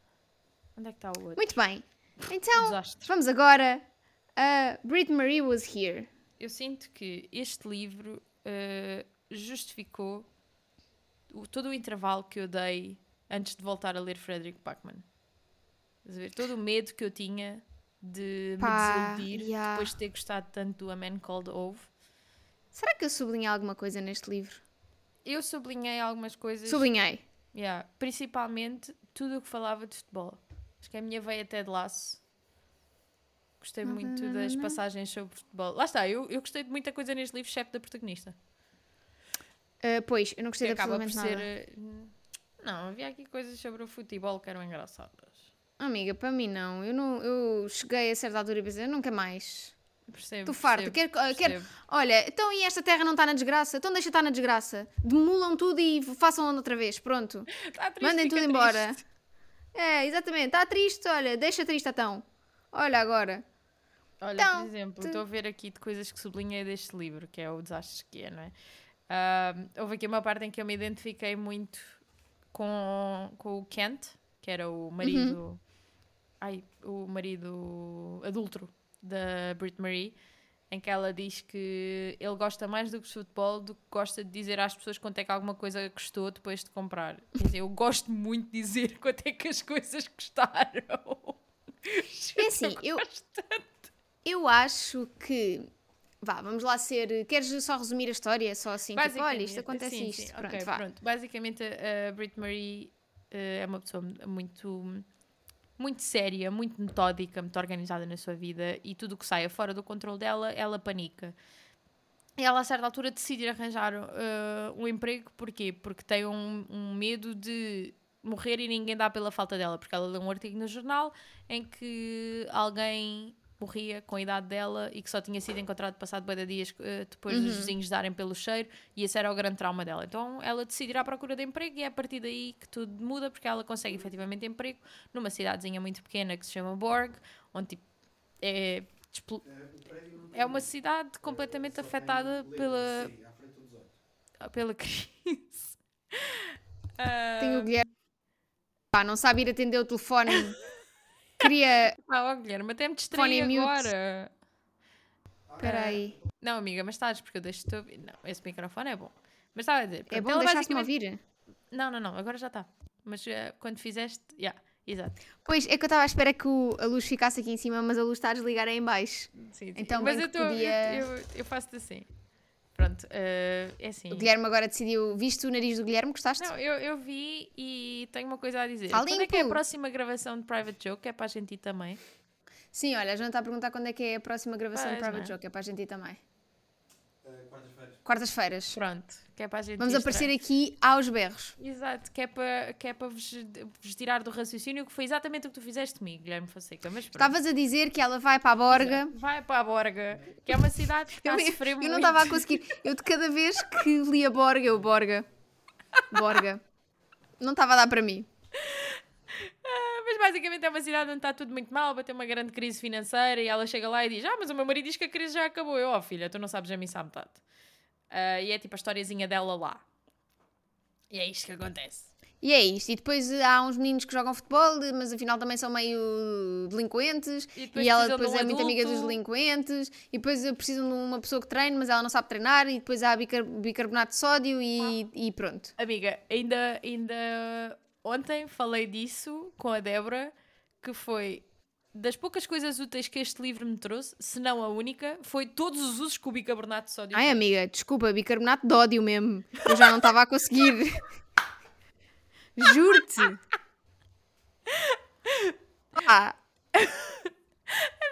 Onde é que está o outro? Muito bem. Então, Desastre. vamos agora a Brit Marie Was Here. Eu sinto que este livro eh, justificou o- todo o intervalo que eu dei antes de voltar a ler Frederick Bachmann. Estás a ver? Todo o medo que eu tinha de Pá, me desiludir yeah. depois de ter gostado tanto do A Man Called Ove. Será que eu sublinhei alguma coisa neste livro? Eu sublinhei algumas coisas, Sublinhei. yeah, principalmente tudo o que falava de futebol. Acho que a minha veia até de laço. Gostei muito das passagens sobre futebol. Lá está, eu, eu gostei de muita coisa neste livro, exceto da protagonista. Uh, pois, eu não gostei que de acaba por absolutamente ser. nada. eh, Não, havia aqui coisas sobre o futebol que eram engraçadas. Amiga, para mim não. Eu, não. eu cheguei a certa altura e pensei, nunca mais. Estou percebo, Quero, quero, olha, então e esta terra não está na desgraça? Então deixa estar na desgraça. Demolam tudo e façam outra vez. Pronto. (laughs) Tá triste, Mandem tudo embora. triste. É, exatamente. Está triste, olha. Deixa triste então. Olha agora. Olha, Então, por exemplo, tu- estou a ver aqui de coisas que sublinhei deste livro, que é o Desastres que é, não é? Ah, houve aqui uma parte em que eu me identifiquei muito com, com o Kent, que era o marido. Uhum. Ai, o marido adulto da Brit Marie, em que ela diz que ele gosta mais do que futebol do que gosta de dizer às pessoas quanto é que alguma coisa custou depois de comprar. Quer dizer, eu gosto muito de dizer (laughs) quanto é que as coisas custaram. (laughs) É assim, eu, eu acho que. Vá, vamos lá ser. Queres só resumir a história? Só assim, tipo, olha, isto acontece sim, isto. sim, Pronto, ok, vá. pronto. Basicamente, a, a Brit Marie eh, é uma pessoa muito, muito séria, muito metódica, muito organizada na sua vida e tudo o que saia fora do controle dela, ela panica. E ela, a certa altura, decide arranjar eh, um emprego. Porquê? Porque tem um, um medo de morrer e ninguém dá pela falta dela. Porque ela lê um artigo no jornal em que alguém morria com a idade dela e que só tinha sido encontrado passado bem de dias eh, depois dos vizinhos darem pelo cheiro e esse era o grande trauma dela. Então ela decide ir à procura de emprego e é a partir daí que tudo muda porque ela consegue efetivamente emprego numa cidadezinha muito pequena que se chama Borg, onde tipo, é, despl- é uma cidade completamente afetada pela, pela crise. Ah, Tenho o Guilherme. Pá, não sabe ir atender o telefone. (laughs) Queria. (laughs) Ah, ó, Guilherme, até me distraí agora. Espera aí. Não, amiga, mas estás, porque eu deixo-te ouvir. Não, esse microfone é bom. Mas estava a dizer. É bom ela deixar-te-me basicamente- ouvir? Não, não, não, agora já está. Mas eh, quando fizeste. Yeah, exato. Pois, é que eu estava à espera que o- a luz ficasse aqui em cima, mas a luz está a desligar aí em baixo. Sim, sim. Então, mas eu, tô- eu- podia- eu, eu faço-te assim. Pronto, eh, é assim. O Guilherme agora decidiu... Viste o nariz do Guilherme? Gostaste? Não, eu, eu vi e tenho uma coisa a dizer. Tá Quando é que é a próxima gravação de Private Joke? É para a gente ir também. Sim, olha, a Joana está a perguntar quando é que é a próxima gravação Pois, do Private não é? Joke. É para a gente ir também. Quartas-feiras. Pronto, que é para a gente Vamos aparecer estranho. aqui aos berros. Exato, que é para, que é para vos, vos tirar do raciocínio, que foi exatamente o que tu fizeste comigo, Guilherme Fonseca. Mas pronto. Estavas a dizer que ela vai para a Borga. Vai para a Borga, que é uma cidade que está Eu, a sofrer eu muito. não estava a conseguir. Eu de cada vez que li a Borga, eu Borga. Borga. Não estava a dar para mim. Ah, Mas basicamente é uma cidade onde está tudo muito mal, vai ter uma grande crise financeira e ela chega lá e diz: Ah, mas o meu marido diz que a crise já acabou. Eu, ó filha, tu não sabes a missa à metade. Ah, e é tipo a historiazinha dela lá. E é isto que acontece. E é isto. E depois eh, há uns meninos que jogam futebol, mas afinal também são meio delinquentes. E E, depois ela precisam de depois um é muito amiga dos adulto. delinquentes. E depois eh, precisam de uma pessoa que treine, mas ela não sabe treinar. E depois há bicar- bicarbonato de sódio e, e pronto. Amiga, ainda, ainda ontem falei disso com a Débora, que foi das poucas coisas úteis que este livro me trouxe, se não a única, foi todos os usos que o bicarbonato de sódio Ai, tem. amiga, desculpa, bicarbonato de ódio mesmo. Eu já não estava a conseguir. Juro-te. Ah.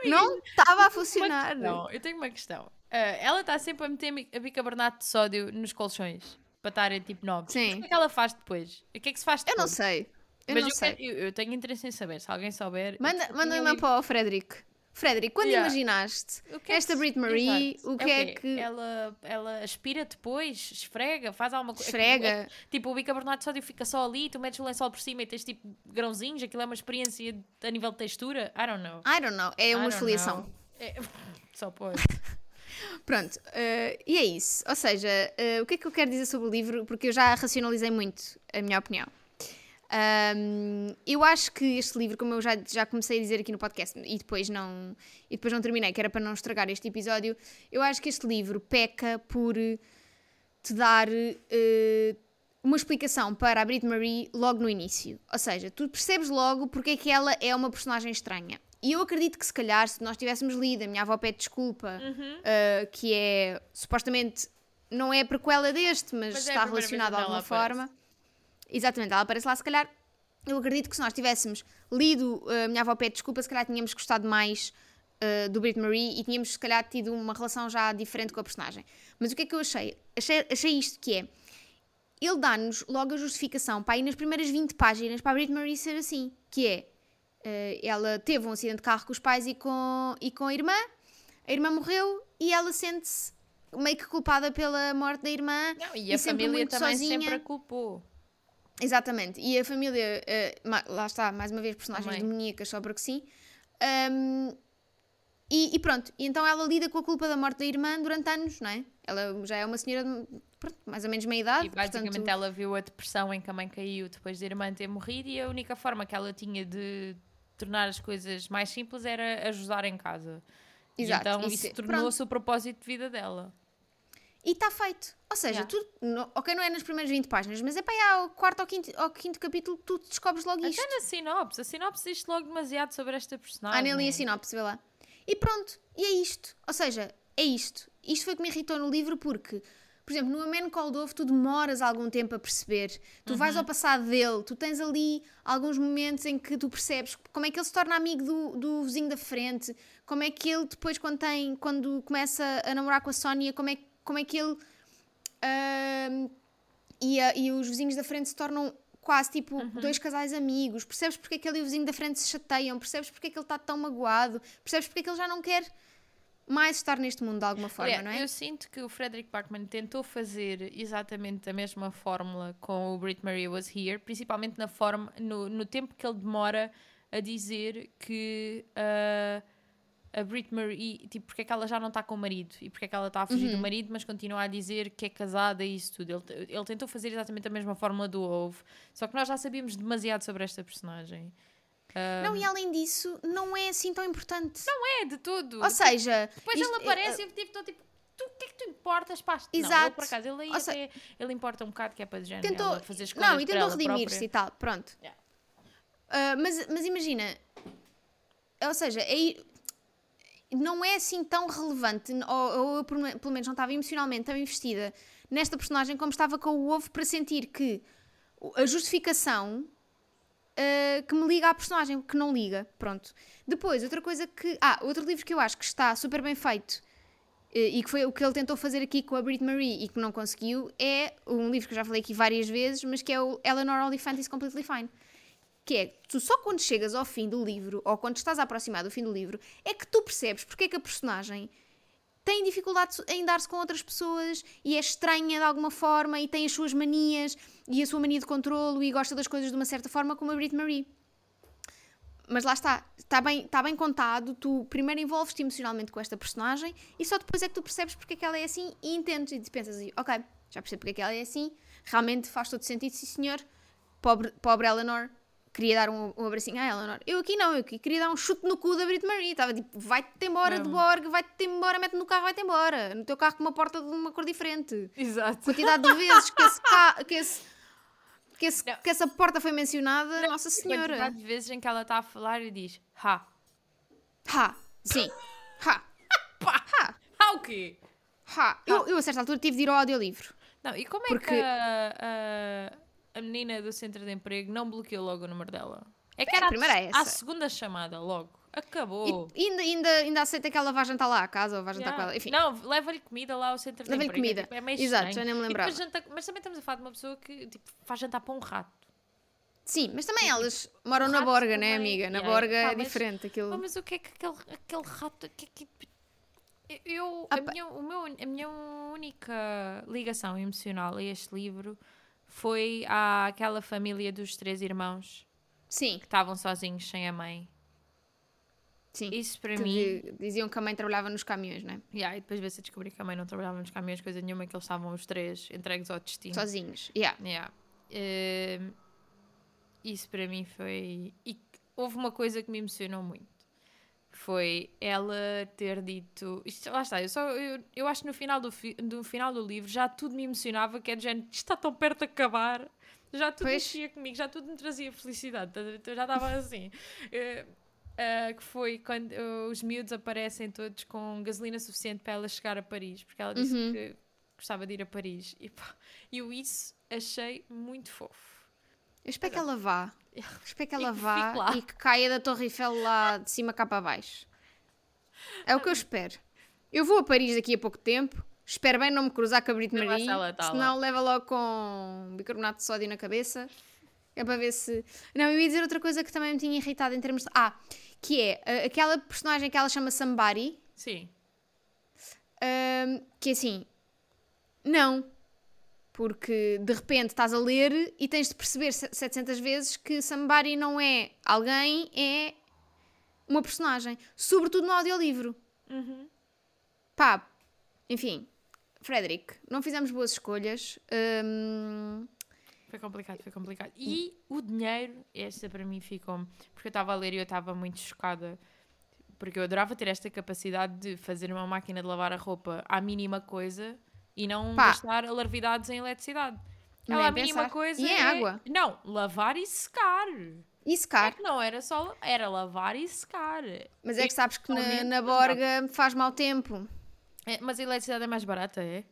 Não estava a funcionar. Não, eu tenho uma questão. Ah, ela está sempre a meter a bicarbonato de sódio nos colchões para estarem tipo novos. Sim. Mas O que é que ela faz depois? O que é que se faz Eu não depois? sei. Eu Mas não eu, sei. quero- eu- tenho interesse em saber, se alguém souber. Manda, manda uma lido- para o Frederick. Frederick, quando Yeah. imaginaste O que é esta que- Brit Marie, Exato. o que é, quê? que. Ela, ela aspira depois, esfrega, faz alguma coisa. Esfrega. Tipo, o bicarbonato de sódio fica só ali, tu metes o lençol por cima e tens tipo grãozinhos, aquilo é uma experiência a nível de textura. I don't know. I don't know, é uma esfoliação. É- (laughs) Só pode. (laughs) Pronto, eh, e é isso. Ou seja, eh, o que é que eu quero dizer sobre o livro? Porque eu já racionalizei muito a minha opinião. Ahm, eu acho que este livro, como eu já, já comecei a dizer aqui no podcast e depois, não, e depois não terminei, que era para não estragar este episódio, eu acho que este livro peca por eh, te dar eh, uma explicação para a Brit Marie logo no início. Ou seja, tu percebes logo porque é que ela é uma personagem estranha. E eu acredito que se calhar, se nós tivéssemos lido A Minha Avó Pede Desculpa, uh, que é supostamente não é a prequela deste, mas, Mas é está vez relacionado de alguma forma. Exatamente, ela aparece lá, se calhar. Eu acredito que se nós tivéssemos lido uh, A Minha Avó Pede Desculpa, se calhar tínhamos gostado mais uh, do Brit Marie e tínhamos, se calhar, tido uma relação já diferente com a personagem. Mas o que é que eu achei? Achei, achei isto que é. Ele dá-nos logo a justificação para aí nas primeiras 20 páginas para a Brit Marie ser assim, que é eh, ela teve um acidente de carro com os pais e com, e com a irmã, a irmã morreu e ela sente-se meio que culpada pela morte da irmã Não, e a sempre família também sozinha. sempre a culpou. Exatamente, e a família, ma- lá está, mais uma vez, personagens demoníacas, só porque sim. Ahm, e, e pronto, e então ela lida com a culpa da morte da irmã durante anos, não é? Ela já é uma senhora de pronto, mais ou menos meia idade. E basicamente portanto, ela viu a depressão em que a mãe caiu depois da irmã ter morrido e a única forma que ela tinha de tornar as coisas mais simples era ajudar em casa. Exato, E então e isso se- tornou-se o propósito de vida dela. E está feito. Ou seja, Yeah. tu, no- ok, não é nas primeiras 20 páginas, mas é para aí ao quarto ou quinto, ao quinto capítulo tu descobres logo isto. Até na sinopse. A sinopse diz logo demasiado sobre esta personagem. Ah, nem li a sinopse, vê lá. E pronto, e é isto. Ou seja, é isto. Isto foi o que me irritou no livro porque, por exemplo, no A Man Called tu demoras algum tempo a perceber. Tu vais ao passado dele, tu tens ali alguns momentos em que tu percebes como é que ele se torna amigo do, do vizinho da frente, como é que ele depois quando tem, quando começa a namorar com a Sónia, como é, como é que ele ahm, e, a- e os vizinhos da frente se tornam quase tipo dois casais amigos. Percebes porque é que ele e o vizinho da frente se chateiam? Percebes porque é que ele está tão magoado? Percebes porque é que ele já não quer mais estar neste mundo de alguma forma, Aliás, não é? Eu sinto que o Frederick Bachman tentou fazer exatamente a mesma fórmula com o Brit Marie Was Here, principalmente na forma, no, no tempo que ele demora a dizer que ah, a Brit Marie, tipo, porque é que ela já não está com o marido e porque é que ela está a fugir Uhum. do marido, mas continua a dizer que é casada e isso tudo. Ele, ele tentou fazer exatamente a mesma fórmula do Ove, só que nós já sabíamos demasiado sobre esta personagem. Ah, Não, e além disso, não é assim tão importante. não é de tudo. Ou seja, Depois isto- ela aparece e eu tipo, estou tipo, tu que é que tu importas, pá? Não, ele, Exato. por acaso, ele até, ele importa um bocado que é para de género, tentou, fazer escolhas não, e para tentou redimir-se e tal, pronto. Yeah. Ah, mas, mas imagina, ou seja, aí não é assim tão relevante, ou, eu pelo me- pelo menos não estava emocionalmente tão investida nesta personagem como estava com o ovo para sentir que a justificação ah, que me liga à personagem, que não liga, pronto. Depois, outra coisa que. Ah, outro livro que eu acho que está super bem feito eh, e que foi o que ele tentou fazer aqui com a Brit Marie e que não conseguiu é um livro que eu já falei aqui várias vezes, mas que é o Eleanor Oliphant is Completely Fine. Que é, tu só quando chegas ao fim do livro, ou quando estás a aproximar do fim do livro, é que tu percebes porque é que a personagem tem dificuldade em dar-se com outras pessoas e é estranha de alguma forma e tem as suas manias e a sua mania de controlo e gosta das coisas de uma certa forma como a Brit Marie. Mas lá está, está bem, está bem contado, tu primeiro envolves-te emocionalmente com esta personagem e só depois é que tu percebes porque é que ela é assim e entendes e pensas assim, ok, já percebo porque é que ela é assim, realmente faz todo sentido, sim senhor, pobre, pobre Eleanor, queria dar um, um abracinho à Eleanor. Eu aqui não, eu aqui queria dar um chute no cu da Brit Marie, estava tipo, vai-te embora de. Borg, vai-te embora, mete-me no carro, vai-te embora, no teu carro com uma porta de uma cor diferente Exato. quantidade de vezes que, esse ca- que, esse- que, esse- Não. que essa porta foi mencionada, Nossa Senhora. Quantidade de vezes em que ela está a falar e diz, ha, Ha, sim. Ha, (laughs) pá, ha, ha o quê? ha. Eu, eu a certa altura tive de ir ao audiolivro. Não, e como é Porque- que a, a, a menina do centro de emprego não bloqueou logo o número dela? É que É, era a primeira é essa. a segunda chamada logo. Acabou. E, ainda, ainda, ainda aceita que ela vá jantar lá à casa ou vá jantar Yeah. com ela. Enfim, Não, leva-lhe comida lá ao centro de Leva-lhe emprego. comida. É, tipo, é meio Exato, estranho. já nem me lembrava. janta- Mas também estamos a falar de uma pessoa que tipo, faz jantar para um rato. sim, mas também elas moram na Borga, né, também. amiga? Na Yeah, Borga pá, é mas- diferente aquilo. Oh, mas o que é que aquele, aquele rato. Que, que, eu, a, Ah, pá. minha, o meu, a minha única ligação emocional a este livro foi àquela família dos três irmãos Sim, que estavam sozinhos sem a mãe. sim. Isso para mim. di- diziam que a mãe trabalhava nos caminhões, né? Yeah, e depois veio-se a descobrir que a mãe não trabalhava nos caminhões, coisa nenhuma, que eles estavam os três entregues ao destino. Sozinhos. Yeah. Yeah. Ehm, isso para mim foi. E houve uma coisa que me emocionou muito. Foi ela ter dito. Isto, lá está, eu, só, eu, eu acho que no final do, fi- do final do livro já tudo me emocionava, que é de género, isto está tão perto de acabar. Já tudo Pois. mexia comigo, já tudo me trazia felicidade. Então eu já estava assim. (laughs) Eh, eh, que foi quando eh, os miúdos aparecem todos com gasolina suficiente para ela chegar a Paris, porque ela disse Uhum. que gostava de ir a Paris. E pá, eu isso achei muito fofo. Eu espero que ela vá. (laughs) Espero que ela que vá e que caia da Torre Eiffel lá de cima cá para baixo. É o que eu espero. Eu vou a Paris daqui a pouco tempo. Espero bem não me cruzar com a Brit Vê lá Marie. se ela tá senão leva logo com bicarbonato de sódio na cabeça. É para ver se. Não, eu ia dizer outra coisa que também me tinha irritado em termos de. Ah, que é uh, aquela personagem que ela chama Somebody. Sim. um, que é assim. Não. Porque de repente estás a ler e tens de perceber se- 700 vezes que somebody não é alguém, é uma personagem. Sobretudo no audiolivro. Uhum. Pá, enfim. Frederick, não fizemos boas escolhas. Hum, Foi complicado, foi complicado. E o dinheiro, esta para mim ficou Porque eu estava a ler e eu estava muito chocada. Porque eu adorava ter esta capacidade de fazer uma máquina de lavar a roupa à mínima coisa e não Pá. gastar alarvidades em eletricidade. Nem Ela, a mínima pensar. coisa. E em é- água. Não, lavar e secar. e É secar. que não era só. Era lavar e secar. Mas é que sabes que na, na não Borga faz mau tempo. É, mas a eletricidade é mais barata, é?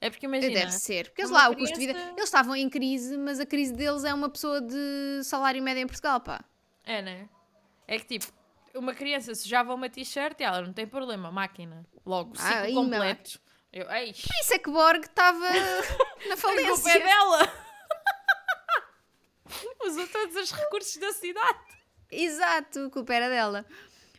É porque imagina. Deve ser. Porque eles lá, o custo de vida. criança- Eles estavam em crise, mas a crise deles é uma pessoa de salário médio em Portugal, pá. É, né? É que tipo, uma criança sujava uma t-shirt e ela não tem problema, máquina. Logo, Ah, ciclo completo. Eu, ei, Por isso é que Borg estava (laughs) na a culpa é falência. dela! (laughs) Usou todos os recursos da cidade. Exato, a culpa era dela.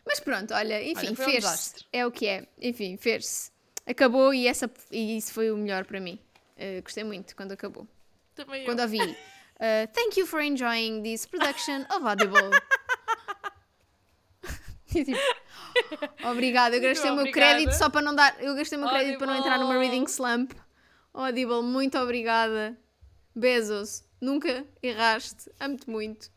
Mas pronto, olha, enfim, Olha, um fez-se. É o que é. Enfim, fez-se. Acabou e, essa, e isso foi o melhor para mim. Uh, gostei muito quando acabou. Também eu. Quando ouvi. uh, Thank you for enjoying this production of Audible. (laughs) E tipo, (laughs) Obrigada, eu gastei o meu crédito só para não dar. Eu gastei o meu crédito para não entrar numa reading slump. Audible, muito obrigada. Bezos, nunca erraste. Amo-te muito.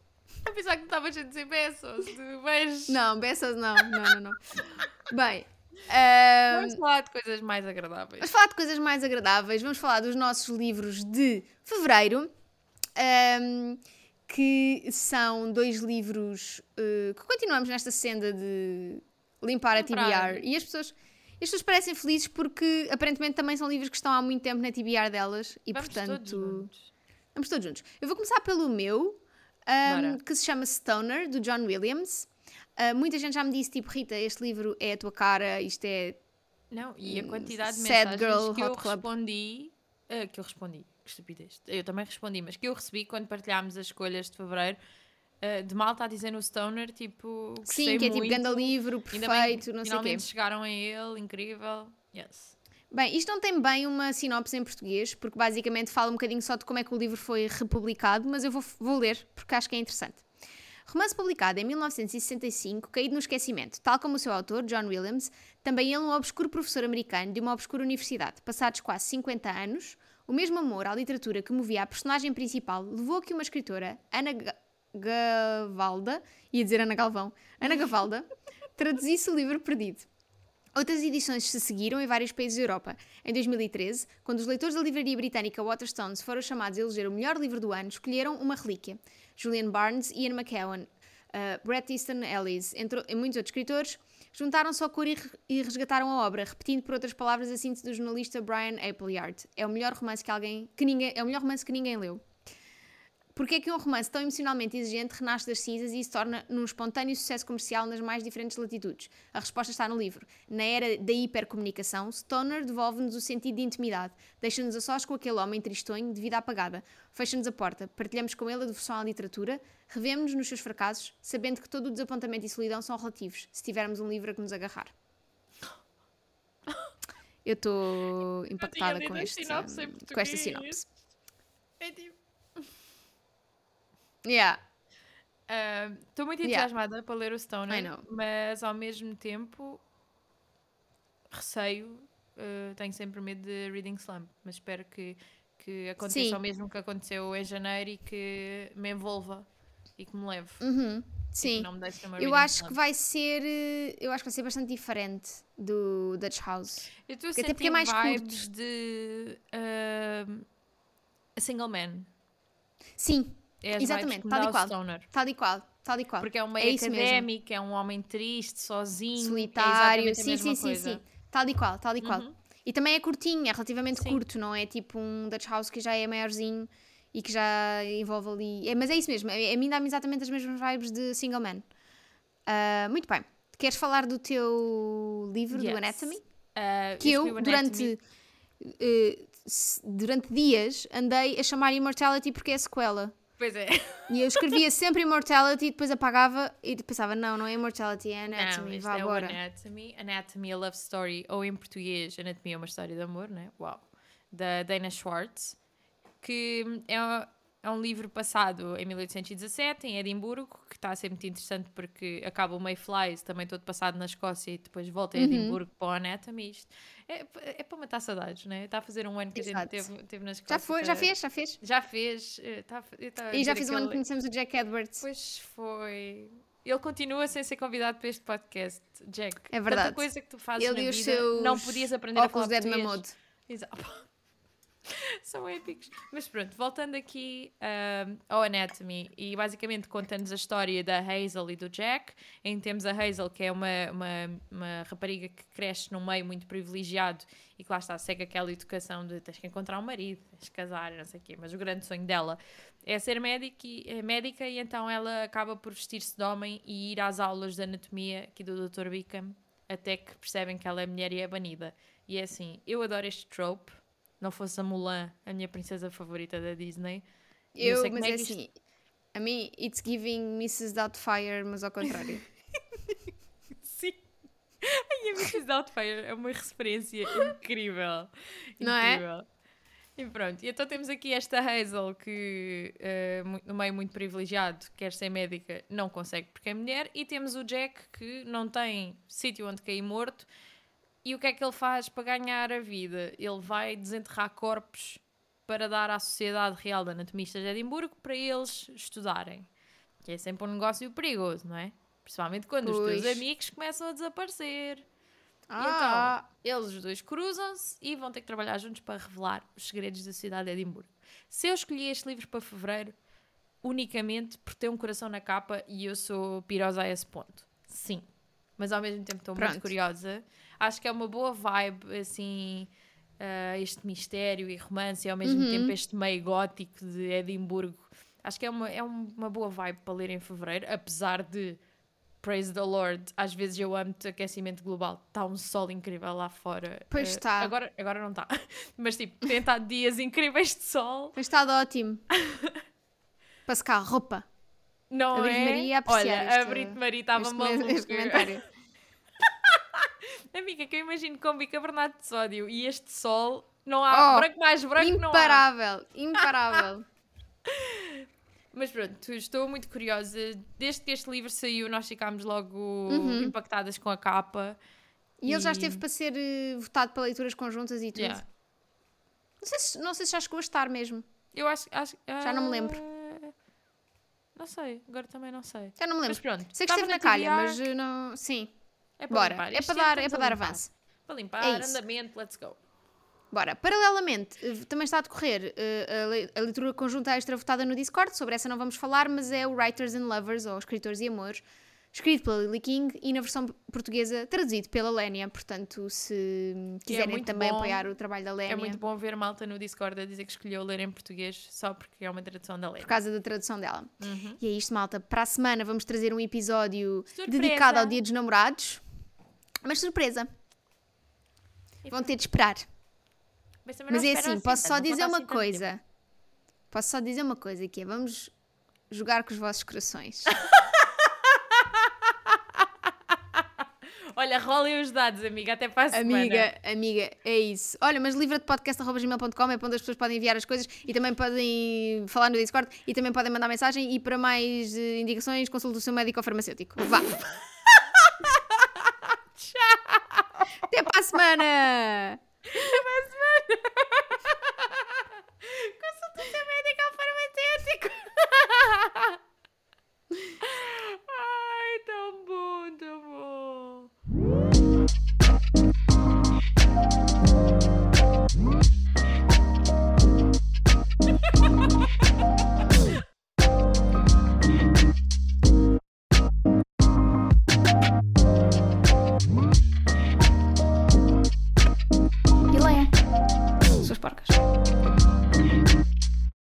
A pensar que estavas a dizer de beijos. Não, Bezos não. Não, não, não. (laughs) Bem, Ahm, Vamos falar de coisas mais agradáveis. Vamos falar de coisas mais agradáveis. Vamos falar dos nossos livros de fevereiro, ahm, que são dois livros eh, que continuamos nesta senda de limpar a. TBR. E as pessoas, as pessoas parecem felizes porque aparentemente também são livros que estão há muito tempo na TBR delas e Vamos todos portanto. juntos. Vamos todos juntos. Eu vou começar pelo meu, Bora. que se chama Stoner, do John Williams. Ah, muita gente já me disse, tipo, Rita, este livro é a tua cara, isto é Não, e a quantidade de Hum, mensagens Girl que eu Club. respondi. ah, que eu respondi, que estupidez. Eu também respondi, mas que eu recebi quando partilhámos as escolhas de fevereiro. Ah, de malta a dizer no Stoner, tipo. Sim, que é tipo muito, ganda livro, ainda bem perfeito, não sei o quê. Chegaram a ele, incrível. Yes. Bem, isto não tem bem uma sinopse em português, porque basicamente fala um bocadinho só de como é que o livro foi republicado, mas eu vou, vou ler porque acho que é interessante. Romance publicado em 1965, caído no esquecimento, tal como o seu autor, John Williams, também ele um obscuro professor americano de uma obscura universidade. Passados quase 50 anos, o mesmo amor à literatura que movia a personagem principal levou a que uma escritora, Ana Ga- Gavalda, ia dizer Ana Galvão, Ana Gavalda, traduzisse o livro perdido. Outras edições se seguiram em vários países da Europa. Em 2013, quando os leitores da livraria britânica Waterstones foram chamados a eleger o melhor livro do ano, escolheram uma relíquia. Julian Barnes, Ian McKellen, uh, Bret Easton Ellis entre, muitos outros escritores juntaram-se ao coro e, e resgataram a obra, repetindo por outras palavras a síntese do jornalista Brian Appleyard. É o melhor romance que alguém que ninguém é o melhor romance que ninguém leu. Porquê é que um romance tão emocionalmente exigente renasce das cinzas e se torna num espontâneo sucesso comercial nas mais diferentes latitudes? A resposta está no livro. Na era da hipercomunicação, Stoner devolve-nos o sentido de intimidade, deixa-nos a sós com aquele homem tristonho de vida apagada, fecha-nos a porta, partilhamos com ele a devoção à literatura, revemos-nos nos seus fracassos, sabendo que todo o desapontamento e solidão são relativos, se tivermos um livro a que nos agarrar. (laughs) Eu estou impactada com, este, com esta sinopse. É tipo. Yeah. Estou muito Yeah. entusiasmada para ler o I Stoner, know. mas ao mesmo tempo receio, eh, tenho sempre medo de reading slump, mas espero que, que aconteça Sim. o mesmo que aconteceu em janeiro e que me envolva e que me leve. Uhum. que Sim. não me deixe numa Eu acho que vai ser. eh, Eu acho que vai ser bastante diferente do Dutch House. Eu estou a até porque é mais vibes curto. de ahm, A Single Man. Sim, É Exatamente, tal e qual. Stoner. tal e qual. Tal e qual. Porque é um É meio mesmo. académico, é um homem triste, sozinho. Solitário. é exatamente a sim, sim, sim, sim. Tal e qual, tal e qual. Uhum. E também é curtinho, é relativamente Sim. curto, não é tipo um Dutch House que já é maiorzinho e que já envolve ali. É, mas é isso mesmo, é- a mim dá-me exatamente as mesmas vibes de Single Man. Ah, muito bem. Queres falar do teu livro, do Yes. Anatomy? Ah, que eu, durante, s- durante dias, andei a chamar Immortality porque é sequela. Pois é. E eu escrevia sempre Immortality e depois apagava e pensava, não, não é Immortality, é Não, Anatomy, este vá é agora. Anatomy. Anatomy, a Love Story, ou em português, Anatomia é uma história de amor, né? Uau. Da Dana Schwartz, que é, é um livro passado em 1817, em Edimburgo, que está a ser muito interessante porque acaba o Mayflies, também todo passado na Escócia, e depois volta a Uhum. Edimburgo para o Anatomy. Isto é, é para matar saudades, né? Está a fazer um ano que a Exato. gente teve, teve na Escócia. Já foi, já fez, já fez. Já fez. eh, tá- eu tava a E já fiz um ano que conhecemos o Jack Edwards. Pois foi. Ele continua sem ser convidado para este podcast, Jack. É verdade. Tanta coisa que tu fazes Ele na vida, seus não podias aprender a óculos falar de português. Exato. (laughs) (laughs) São épicos. Mas pronto, voltando aqui ahm, ao Anatomy, e basicamente conta-nos a história da Hazel e do Jack, em temos a Hazel, que é uma, uma, uma rapariga que cresce num meio muito privilegiado e que lá está, segue aquela educação de tens que encontrar um marido, tens que casar, não sei o quê, mas o grande sonho dela é ser médica e, é médica e então ela acaba por vestir-se de homem e ir às aulas de anatomia aqui do Dr. Bickham, até que percebem que ela é mulher e é banida. E é assim, eu adoro este trope, não fosse a Mulan, a minha princesa favorita da Disney. Eu, mas é é isto- assim, a mim, it's giving Mrs. Doubtfire, mas ao contrário. (laughs) Sim. Ai, a Mrs. Doubtfire é uma referência incrível. Não é? incrível. E pronto, e então temos aqui esta Hazel que, mu- no meio muito privilegiado, quer ser médica, não consegue porque é mulher, e temos o Jack que não tem sítio onde cair morto. E o que é que ele faz para ganhar a vida? Ele vai desenterrar corpos para dar à Sociedade Real de Anatomistas de Edimburgo para eles estudarem. Que é sempre um negócio perigoso, não é? Principalmente quando os Pois. teus amigos começam a desaparecer. Ah. então, eles os dois cruzam-se e vão ter que trabalhar juntos para revelar os segredos da cidade de Edimburgo. Se eu escolhi este livro para fevereiro, unicamente por ter um coração na capa e eu sou pirosa a esse ponto. Sim. Mas ao mesmo tempo estou muito curiosa. Acho que é uma boa vibe, assim, ah, este mistério e romance e ao mesmo Uhum. tempo este meio gótico de Edimburgo. Acho que é uma, é um- uma boa vibe para ler em fevereiro, apesar de, praise the Lord, às vezes eu amo aquecimento global. Está um sol incrível lá fora. Pois está. Agora, agora não está. (laughs) Mas tipo, tem estado dias incríveis de sol. Tem estado ótimo. (laughs) para secar roupa. Não A Brito é? Maria ia apreciar Olha, a este- Brito Maria estava maluca. Amiga, que eu imagino com bicarbonato de sódio e este sol, não há Oh, branco mais branco, não há. Imparável, imparável. (laughs) Mas pronto, estou muito curiosa. Desde que este livro saiu, nós ficámos logo Uhum. impactadas com a capa. E ele já E- esteve para ser eh, votado para leituras conjuntas e tudo. Yeah. Não, sei se, não sei se já chegou a estar mesmo. Eu acho, acho Já não me lembro. ah, Não sei, agora também não sei. Já não me Mas lembro. pronto, Sei que estava esteve na calha, mas eh, não. Sim, é para bora. limpar. É Este para ano dar, é para dar avanço. Para limpar, É andamento, let's go. Bora. Paralelamente, eh, também está a decorrer eh, a a leitura conjunta extra votada no Discord. Sobre essa não vamos falar, mas é o Writers and Lovers, ou Escritores e Amores, escrito pela Lily King e na versão portuguesa traduzido pela Lénia. Portanto, se quiserem muito também bom. apoiar o trabalho da Lénia, É muito bom ver malta no Discord a dizer que escolheu ler em português só porque é uma tradução da lei. por causa da tradução dela. Uhum. E é isto, malta. Para a semana vamos trazer um episódio Surpresa! dedicado ao Dia dos Namorados. Mas surpresa, vão ter de esperar. Mas, Mas é esperam assim, posso só dizer uma assim coisa. Posso só dizer uma coisa que é, vamos jogar com os vossos corações. (laughs) Olha, rolem os dados, amiga, até para a semana. amiga, amiga, é isso. Olha, mas livra de podcast.gmail.com é para onde as pessoas podem enviar as coisas e também podem falar no Discord e também podem mandar mensagem e para mais eh, indicações consulte o seu médico ou farmacêutico. Vá! (laughs) Tchau! (laughs) Até para a semana! Até para a semana! (laughs) Consulta médica ao farmacêutico! (laughs) Ai, tão bom, tão bom!